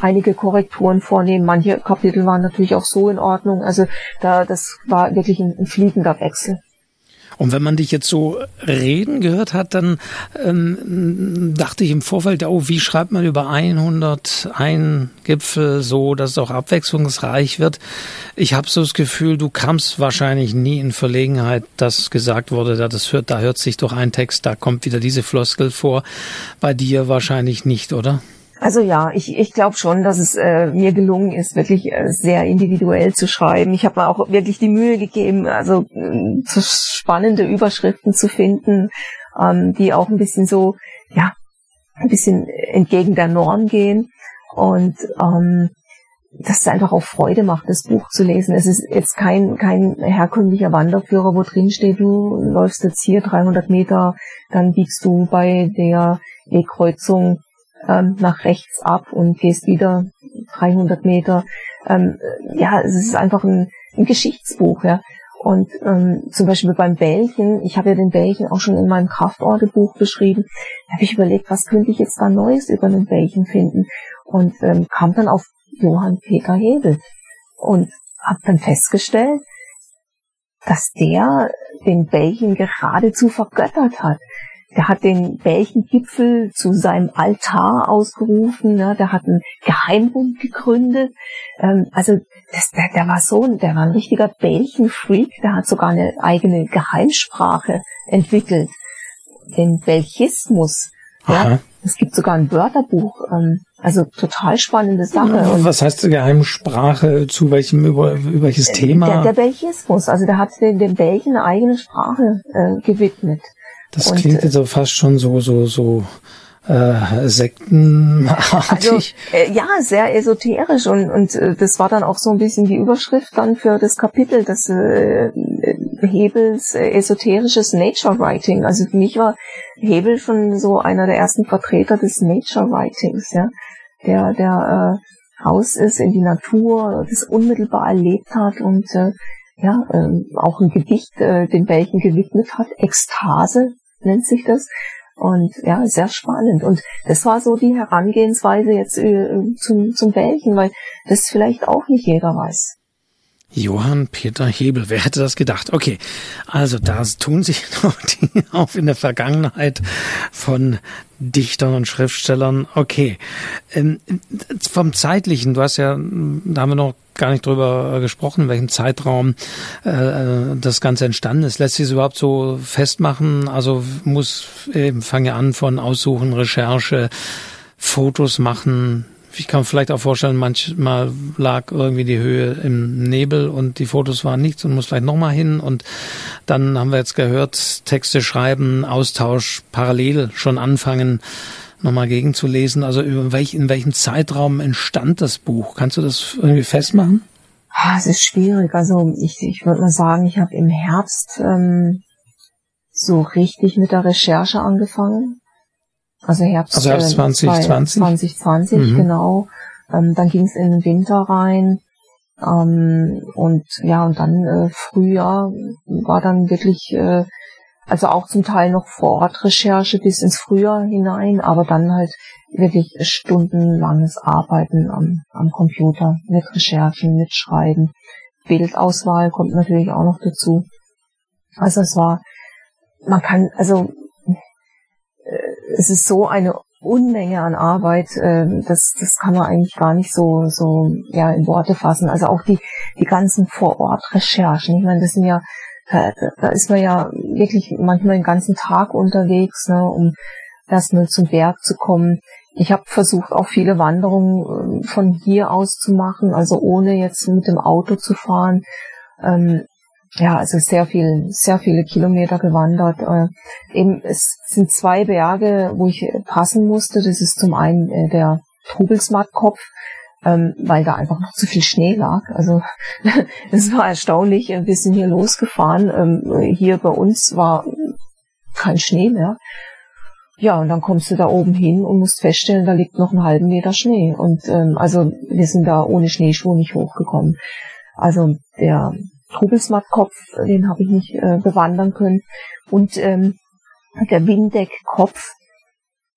einige Korrekturen vornehmen. Manche Kapitel waren natürlich auch so in Ordnung. Also da, das war wirklich ein, ein fliegender Wechsel. Und wenn man dich jetzt so reden gehört hat, dann ähm, dachte ich im Vorfeld, oh, wie schreibt man über 101 Gipfel so, dass es auch abwechslungsreich wird? Ich habe so das Gefühl, du kamst wahrscheinlich nie in Verlegenheit, dass gesagt wurde, da, das hört, da hört sich doch ein Text, da kommt wieder diese Floskel vor. Bei dir wahrscheinlich nicht, oder? Also ja, ich, ich glaube schon, dass es äh, mir gelungen ist, wirklich äh, sehr individuell zu schreiben. Ich habe mir auch wirklich die Mühe gegeben, also äh, so spannende Überschriften zu finden, ähm, die auch ein bisschen so, ja, ein bisschen entgegen der Norm gehen und ähm, dass es einfach auch Freude macht, das Buch zu lesen. Es ist jetzt kein, kein herkömmlicher Wanderführer, wo drin steht, du läufst jetzt hier 300 Meter, dann biegst du bei der Wegkreuzung ähm, nach rechts ab und gehst wieder 300 Meter. Ähm, ja, es ist einfach ein, ein Geschichtsbuch, ja. Und ähm, zum Beispiel beim Bällchen, ich habe ja den Bällchen auch schon in meinem Kraftorgelbuch beschrieben, habe ich überlegt, was könnte ich jetzt da Neues über den Bällchen finden und ähm, kam dann auf Johann Peter Hebel und habe dann festgestellt, dass der den Bällchen geradezu vergöttert hat. Der hat den Belchengipfel zu seinem Altar ausgerufen. Ne? Der hat einen Geheimbund gegründet. Ähm, also das, der, der war so, der war ein richtiger Belchenfreak. Der hat sogar eine eigene Geheimsprache entwickelt, den Belchismus. Ja? Es gibt sogar ein Wörterbuch. Ähm, also total spannende Sache. Und Was heißt Geheimsprache? Zu welchem über, über welches Thema? Der, der Belchismus. Also der hat den, den Belgien eine eigene Sprache äh, gewidmet. Das und, klingt jetzt so fast schon so, so, so äh, sektenartig. Also, äh, ja, sehr esoterisch und, und äh, das war dann auch so ein bisschen die Überschrift dann für das Kapitel des äh, Hebels äh, esoterisches Nature Writing. Also für mich war Hebel schon so einer der ersten Vertreter des Nature Writings, ja, der der äh, raus ist in die Natur, das unmittelbar erlebt hat und äh, ja, äh, auch ein Gedicht äh, den Belgen gewidmet hat, Ekstase nennt sich das. Und ja, sehr spannend. Und das war so die Herangehensweise jetzt äh, zum, zum Belgien, weil das vielleicht auch nicht jeder weiß. Johann Peter Hebel, wer hätte das gedacht? Okay, also da tun sich noch Dinge auf in der Vergangenheit von Dichtern und Schriftstellern. Okay, ähm, vom zeitlichen, du hast ja, da haben wir noch gar nicht drüber gesprochen, in welchem Zeitraum äh, das Ganze entstanden ist. Lässt sich überhaupt so festmachen? Also muss eben fange an von Aussuchen, Recherche, Fotos machen, ich kann vielleicht auch vorstellen, manchmal lag irgendwie die Höhe im Nebel und die Fotos waren nichts und muss vielleicht nochmal hin. Und dann haben wir jetzt gehört, Texte schreiben, Austausch parallel schon anfangen, nochmal gegenzulesen. Also über welch, in welchem Zeitraum entstand das Buch? Kannst du das irgendwie festmachen? Ah, es ist schwierig. Also ich, ich würde mal sagen, ich habe im Herbst ähm, so richtig mit der Recherche angefangen. Also Herbst, also Herbst 2020. 2020, mhm. genau. Ähm, dann ging es in den Winter rein. Ähm, und ja, und dann äh, Frühjahr war dann wirklich, äh, also auch zum Teil noch vor Ort Recherche bis ins Frühjahr hinein, aber dann halt wirklich stundenlanges Arbeiten am, am Computer mit Recherchen, mit Schreiben. Bildauswahl kommt natürlich auch noch dazu. Also es war, man kann, also es ist so eine Unmenge an Arbeit, äh, das, das kann man eigentlich gar nicht so, so ja, in Worte fassen. Also auch die, die ganzen Vor-Ort-Recherchen. Ich meine, das sind ja, da, da ist man ja wirklich manchmal den ganzen Tag unterwegs, ne, um erstmal zum Berg zu kommen. Ich habe versucht, auch viele Wanderungen äh, von hier aus zu machen, also ohne jetzt mit dem Auto zu fahren. Ähm, ja, also sehr viel, sehr viele Kilometer gewandert. Äh, eben, es sind zwei Berge, wo ich passen musste. Das ist zum einen äh, der Trubelsmattkopf, ähm, weil da einfach noch zu viel Schnee lag. Also es war erstaunlich. Wir sind hier losgefahren. Ähm, hier bei uns war kein Schnee mehr. ja, und dann kommst du da oben hin und musst feststellen, da liegt noch einen halben Meter Schnee. Und ähm, also wir sind da ohne Schneeschuhe nicht hochgekommen. Also der Trubelsmattkopf, den habe ich nicht äh, bewandern können. Und ähm, der Windeckkopf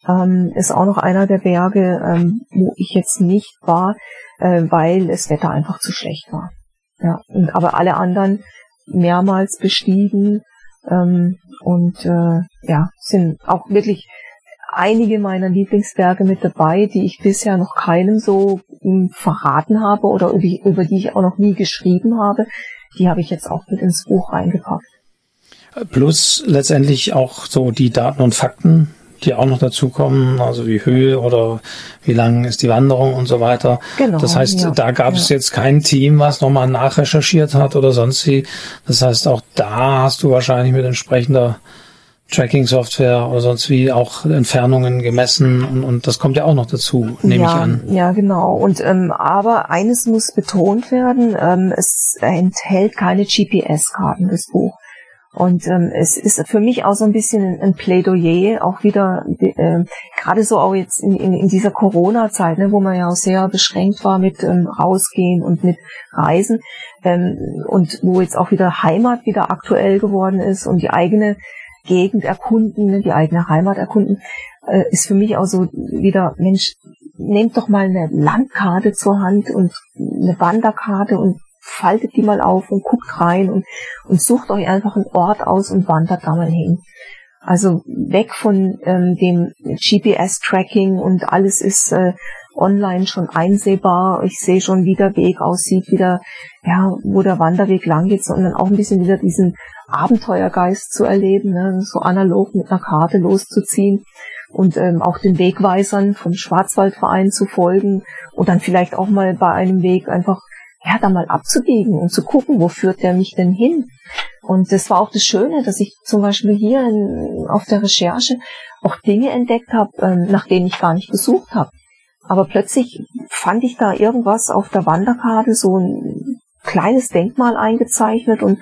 ähm, ist auch noch einer der Berge, ähm, wo ich jetzt nicht war, äh, weil das Wetter einfach zu schlecht war. Ja, und, aber alle anderen mehrmals bestiegen ähm, und äh, ja, sind auch wirklich einige meiner Lieblingsberge mit dabei, die ich bisher noch keinem so um, verraten habe oder über die ich auch noch nie geschrieben habe. Die habe ich jetzt auch mit ins Buch reingepackt. Plus letztendlich auch so die Daten und Fakten, die auch noch dazukommen, also wie Höhe oder wie lang ist die Wanderung und so weiter. Genau, das heißt, ja, da gab ja. es jetzt kein Team, was nochmal nachrecherchiert hat oder sonst wie. Das heißt, auch da hast du wahrscheinlich mit entsprechender Tracking-Software oder sonst wie auch Entfernungen gemessen und, und das kommt ja auch noch dazu, nehme ja, ich an. Ja, genau. Und ähm, aber eines muss betont werden: ähm, Es enthält keine GPS-Karten, das Buch. Und ähm, es ist für mich auch so ein bisschen ein, Plädoyer, auch wieder, äh, gerade so auch jetzt in, in, in dieser Corona-Zeit, ne, wo man ja auch sehr beschränkt war mit ähm, Rausgehen und mit Reisen ähm, und wo jetzt auch wieder Heimat wieder aktuell geworden ist und die eigene Gegend erkunden, ne, die eigene Heimat erkunden, äh, ist für mich auch so wieder, Mensch, nehmt doch mal eine Landkarte zur Hand und eine Wanderkarte und faltet die mal auf und guckt rein und, und sucht euch einfach einen Ort aus und wandert da mal hin. Also weg von ähm, dem GPS-Tracking und alles ist äh, online schon einsehbar. Ich sehe schon, wie der Weg aussieht, wie der, ja, wo der Wanderweg lang geht, sondern auch ein bisschen wieder diesen Abenteuergeist zu erleben, ne? so analog mit einer Karte loszuziehen und ähm, auch den Wegweisern vom Schwarzwaldverein zu folgen und dann vielleicht auch mal bei einem Weg einfach ja, da mal abzubiegen und zu gucken, wo führt der mich denn hin? Und das war auch das Schöne, dass ich zum Beispiel hier in, auf der Recherche auch Dinge entdeckt habe, ähm, nach denen ich gar nicht gesucht habe. Aber plötzlich fand ich da irgendwas auf der Wanderkarte, so ein kleines Denkmal eingezeichnet und,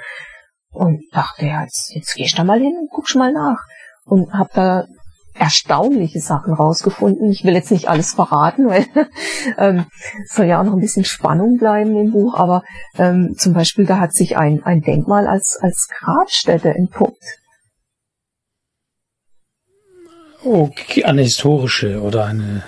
und dachte, ja, jetzt, jetzt gehst du da mal hin und guckst mal nach. Und habe da erstaunliche Sachen rausgefunden. Ich will jetzt nicht alles verraten, weil ähm, soll ja auch noch ein bisschen Spannung bleiben im Buch, aber ähm, zum Beispiel da hat sich ein, ein Denkmal als, als Grabstätte entpuppt. Okay, eine historische oder eine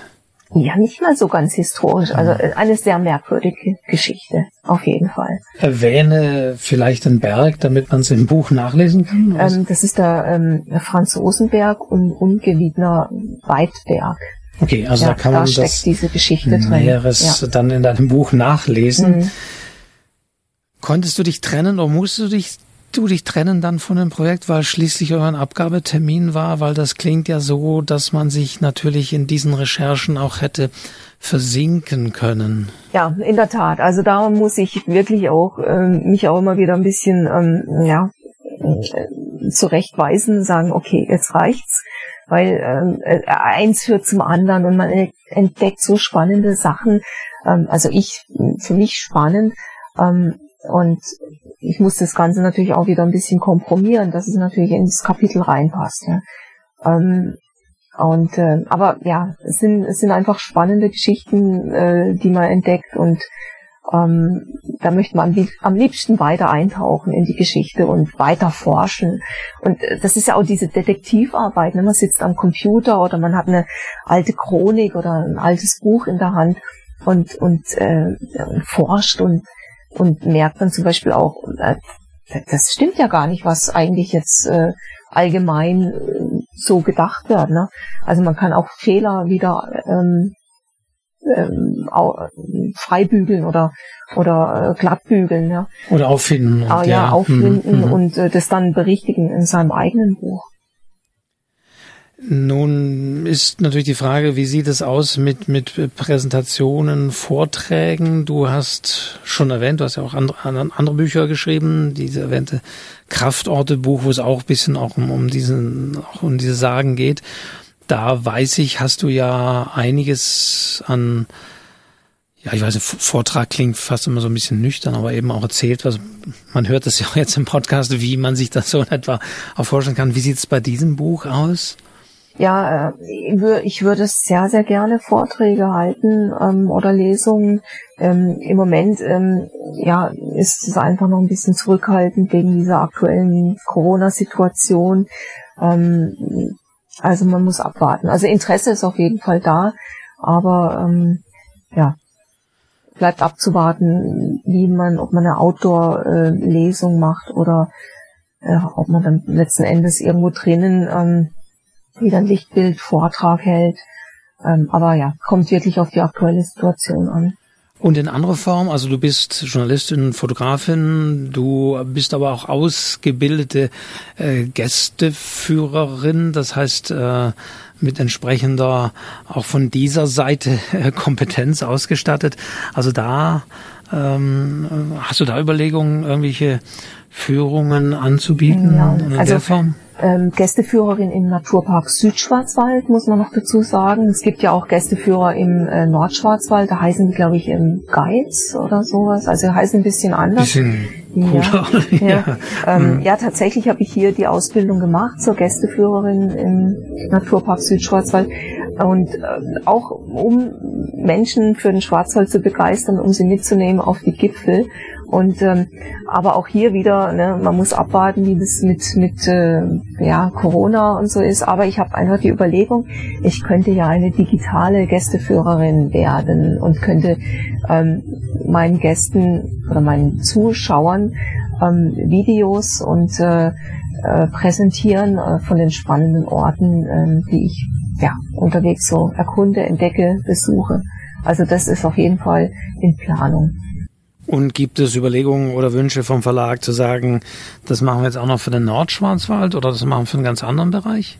ja, nicht mal so ganz historisch. Also äh, eine sehr merkwürdige Geschichte, auf jeden Fall. Erwähne vielleicht einen Berg, damit man es im Buch nachlesen kann. Ähm, das ist der ähm, Franzosenberg und Ungewiedner Weidberg. Okay, also ja, da kann da man steckt das diese Geschichte drin. Näheres ja. dann in deinem Buch nachlesen. Mhm. Konntest du dich trennen oder musst du dich du dich trennen dann von dem Projekt, weil schließlich euer Abgabetermin war? Weil das klingt ja so, dass man sich natürlich in diesen Recherchen auch hätte versinken können. Ja, in der Tat. Also da muss ich wirklich auch äh, mich auch immer wieder ein bisschen ähm, ja äh, zurechtweisen, sagen, okay, jetzt reicht's, weil ähm, äh, eins führt zum anderen und man entdeckt so spannende Sachen. Ähm, also ich für mich spannend. Ähm, und ich muss das Ganze natürlich auch wieder ein bisschen kompromieren, dass es natürlich ins Kapitel reinpasst. Ja. Ähm, und äh, aber ja, es sind es sind einfach spannende Geschichten, äh, die man entdeckt und ähm, da möchte man am liebsten weiter eintauchen in die Geschichte und weiter forschen. Und äh, das ist ja auch diese Detektivarbeit. Ne? Man sitzt am Computer oder man hat eine alte Chronik oder ein altes Buch in der Hand und und äh, forscht und und merkt dann zum Beispiel auch, äh, das stimmt ja gar nicht, was eigentlich jetzt äh, allgemein äh, so gedacht wird. Ne? Also man kann auch Fehler wieder ähm, ähm, freibügeln oder oder äh, glattbügeln. Ja. Oder auffinden. Ah, ja, ja, auffinden mhm. und äh, das dann berichtigen in seinem eigenen Buch. Nun ist natürlich die Frage, wie sieht es aus mit, mit Präsentationen, Vorträgen? Du hast schon erwähnt, du hast ja auch andere, andere Bücher geschrieben, diese erwähnte Kraftorte-Buch, wo es auch ein bisschen auch um, um diesen, auch um diese Sagen geht. Da weiß ich, hast du ja einiges an, ja, ich weiß Vortrag klingt fast immer so ein bisschen nüchtern, aber eben auch erzählt, was, man hört das ja auch jetzt im Podcast, wie man sich das so in etwa auch vorstellen kann. Wie sieht es bei diesem Buch aus? Ja, äh, ich würde sehr, sehr gerne Vorträge halten ähm, oder Lesungen. Ähm, Im Moment ähm, ja, ist es einfach noch ein bisschen zurückhaltend wegen dieser aktuellen Corona-Situation. Ähm, also man muss abwarten. Also Interesse ist auf jeden Fall da, aber ähm, ja, bleibt abzuwarten, wie man, ob man eine Outdoor-Lesung äh, macht oder äh, ob man dann letzten Endes irgendwo drinnen ähm, wieder ein Lichtbild, Vortrag hält. Ähm, aber ja, kommt wirklich auf die aktuelle Situation an. Und in anderer Form, also du bist Journalistin, Fotografin, du bist aber auch ausgebildete äh, Gästeführerin, das heißt äh, mit entsprechender auch von dieser Seite äh, Kompetenz ausgestattet. Also da ähm, hast du da Überlegungen, irgendwelche Führungen anzubieten ja, in also, der Form? ähm, Gästeführerin im Naturpark Südschwarzwald, muss man noch dazu sagen. Es gibt ja auch Gästeführer im äh, Nordschwarzwald, da heißen die, glaube ich, im Guides oder sowas. Also heißen ein bisschen anders. Bisschen ja, ja. Ja. Ähm, hm. ja, tatsächlich habe ich hier die Ausbildung gemacht zur Gästeführerin im Naturpark Südschwarzwald. Und äh, auch um Menschen für den Schwarzwald zu begeistern, um sie mitzunehmen auf die Gipfel. Und ähm, aber auch hier wieder, ne, man muss abwarten, wie das mit mit äh, ja, Corona und so ist. Aber ich habe einfach die Überlegung, ich könnte ja eine digitale Gästeführerin werden und könnte ähm, meinen Gästen oder meinen Zuschauern ähm, Videos und äh, äh, präsentieren äh, von den spannenden Orten, äh, die ich ja unterwegs so erkunde, entdecke, besuche. Also das ist auf jeden Fall in Planung. Und gibt es Überlegungen oder Wünsche vom Verlag zu sagen, das machen wir jetzt auch noch für den Nordschwarzwald oder das machen wir für einen ganz anderen Bereich?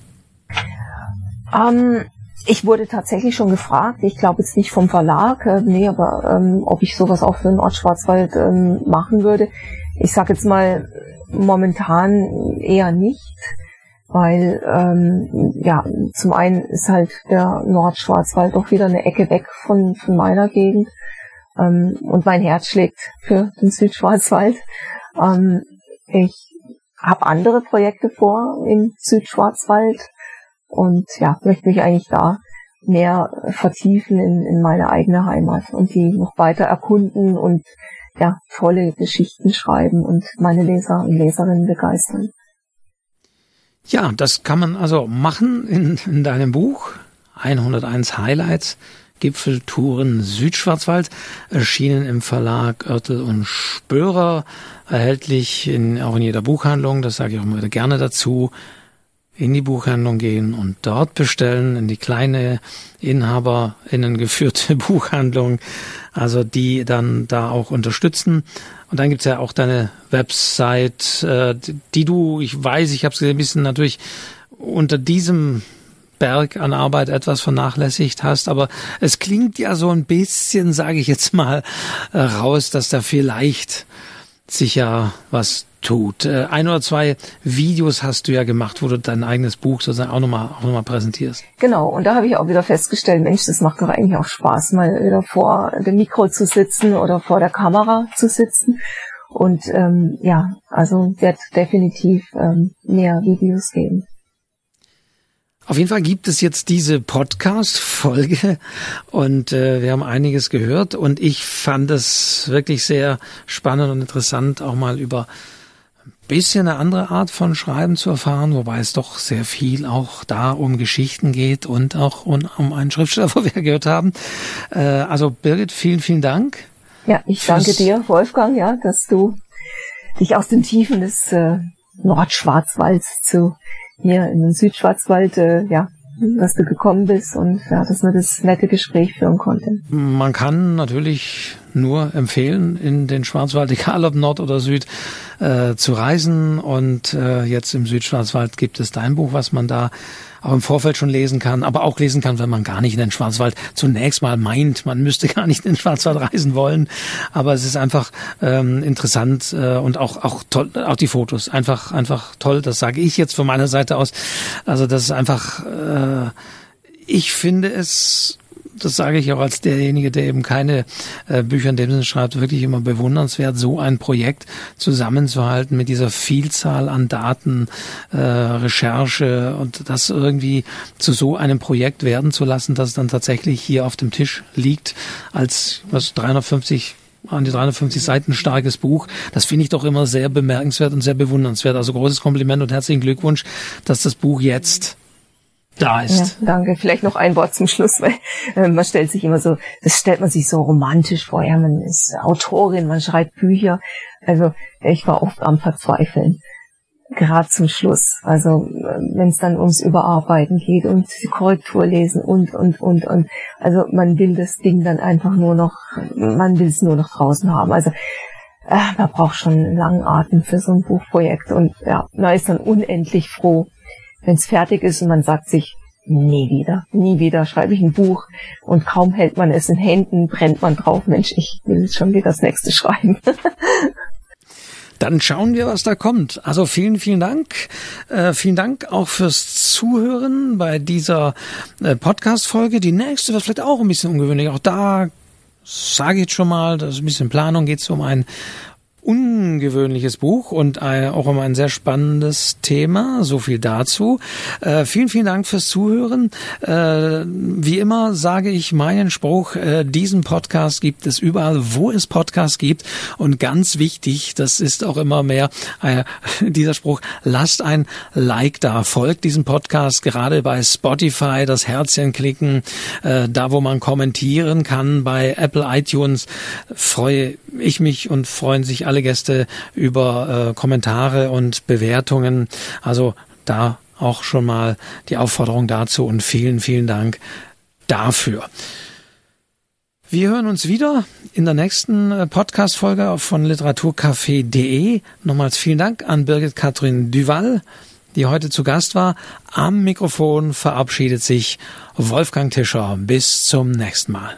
Ähm, ich wurde tatsächlich schon gefragt, ich glaube jetzt nicht vom Verlag, äh, nee, aber ähm, ob ich sowas auch für den Nordschwarzwald ähm, machen würde. Ich sage jetzt mal momentan eher nicht, weil ähm, ja zum einen ist halt der Nordschwarzwald doch wieder eine Ecke weg von, von meiner Gegend ähm, und mein Herz schlägt für den Südschwarzwald. Ähm, ich habe andere Projekte vor im Südschwarzwald und ja, möchte mich eigentlich da mehr vertiefen in, in meine eigene Heimat und die noch weiter erkunden und ja, tolle Geschichten schreiben und meine Leser und Leserinnen begeistern. Ja, das kann man also machen in, in deinem Buch. 101 Highlights Gipfeltouren Südschwarzwald, erschienen im Verlag Oertel und Spörer, erhältlich in, auch in jeder Buchhandlung, das sage ich auch immer wieder gerne dazu, in die Buchhandlung gehen und dort bestellen, in die kleine InhaberInnen geführte Buchhandlung, also die dann da auch unterstützen. Und dann gibt's ja auch deine Website, äh, die du, ich weiß, ich habe es ein bisschen natürlich unter diesem Berg an Arbeit etwas vernachlässigt hast, aber es klingt ja so ein bisschen, sage ich jetzt mal, äh, raus, dass da vielleicht sich ja was tut. Äh, ein oder zwei Videos hast du ja gemacht, wo du dein eigenes Buch sozusagen auch nochmal auch noch mal präsentierst. Genau, und da habe ich auch wieder festgestellt, Mensch, das macht doch eigentlich auch Spaß, mal wieder vor dem Mikro zu sitzen oder vor der Kamera zu sitzen. Und ähm, ja, also wird definitiv ähm, mehr Videos geben. Auf jeden Fall gibt es jetzt diese Podcast-Folge und äh, wir haben einiges gehört und ich fand es wirklich sehr spannend und interessant, auch mal über bisschen eine andere Art von Schreiben zu erfahren, wobei es doch sehr viel auch da um Geschichten geht und auch um, einen Schriftsteller, wo wir gehört haben. Äh, also Birgit, vielen, vielen Dank. Ja, ich danke dir, Wolfgang, ja, dass du dich aus den Tiefen des äh, Nordschwarzwalds zu hier in den Südschwarzwald, äh, ja, dass du gekommen bist und ja, dass wir das nette Gespräch führen konnten. Man kann natürlich nur empfehlen, in den Schwarzwald, egal ob Nord oder Süd, äh, zu reisen. Und äh, jetzt im Südschwarzwald gibt es dein Buch, was man da auch im Vorfeld schon lesen kann, aber auch lesen kann, wenn man gar nicht in den Schwarzwald zunächst mal meint, man müsste gar nicht in den Schwarzwald reisen wollen. Aber es ist einfach ähm, interessant äh, und auch auch toll, auch die Fotos einfach einfach toll. Das sage ich jetzt von meiner Seite aus. Also das ist einfach, äh, ich finde es das sage ich auch als derjenige, der eben keine äh, Bücher in dem Sinne schreibt, wirklich immer bewundernswert, so ein Projekt zusammenzuhalten mit dieser Vielzahl an Daten, äh, Recherche und das irgendwie zu so einem Projekt werden zu lassen, dass es dann tatsächlich hier auf dem Tisch liegt als was 350 an die 350 Seiten starkes Buch. Das finde ich doch immer sehr bemerkenswert und sehr bewundernswert. Also großes Kompliment und herzlichen Glückwunsch, dass das Buch jetzt da ist. Ja, danke. Vielleicht noch ein Wort zum Schluss, weil äh, man stellt sich immer so, das stellt man sich so romantisch vor. Ja, man ist Autorin, man schreibt Bücher. Also ich war oft am Verzweifeln gerade zum Schluss. Also wenn es dann ums Überarbeiten geht und die Korrektur lesen und und und und. Also man will das Ding dann einfach nur noch, man will es nur noch draußen haben. Also äh, man braucht schon einen langen Atem für so ein Buchprojekt und ja, man ist dann unendlich froh, wenn es fertig ist und man sagt sich, nie wieder, nie wieder schreibe ich ein Buch und kaum hält man es in Händen, brennt man drauf, Mensch, ich will schon wieder das nächste schreiben. Dann schauen wir, was da kommt. Also vielen, vielen Dank. Äh, vielen Dank auch fürs Zuhören bei dieser äh, Podcast-Folge. Die nächste wird vielleicht auch ein bisschen ungewöhnlich. Auch da sage ich jetzt schon mal, das ist ein bisschen Planung, geht es um ein ungewöhnliches Buch und auch immer ein sehr spannendes Thema. So viel dazu. Äh, vielen, vielen Dank fürs Zuhören. Äh, wie immer sage ich meinen Spruch, äh, diesen Podcast gibt es überall, wo es Podcasts gibt. Und ganz wichtig, das ist auch immer mehr äh, dieser Spruch, lasst ein Like da, folgt diesem Podcast gerade bei Spotify, das Herzchen klicken, äh, da wo man kommentieren kann, bei Apple iTunes freue ich mich und freuen sich alle Gäste über äh, Kommentare und Bewertungen. Also da auch schon mal die Aufforderung dazu und vielen, vielen Dank dafür. Wir hören uns wieder in der nächsten äh, Podcast-Folge von literaturcafé.de. Nochmals vielen Dank an Birgit Katrin Duval, die heute zu Gast war. Am Mikrofon verabschiedet sich Wolfgang Tischer. Bis zum nächsten Mal.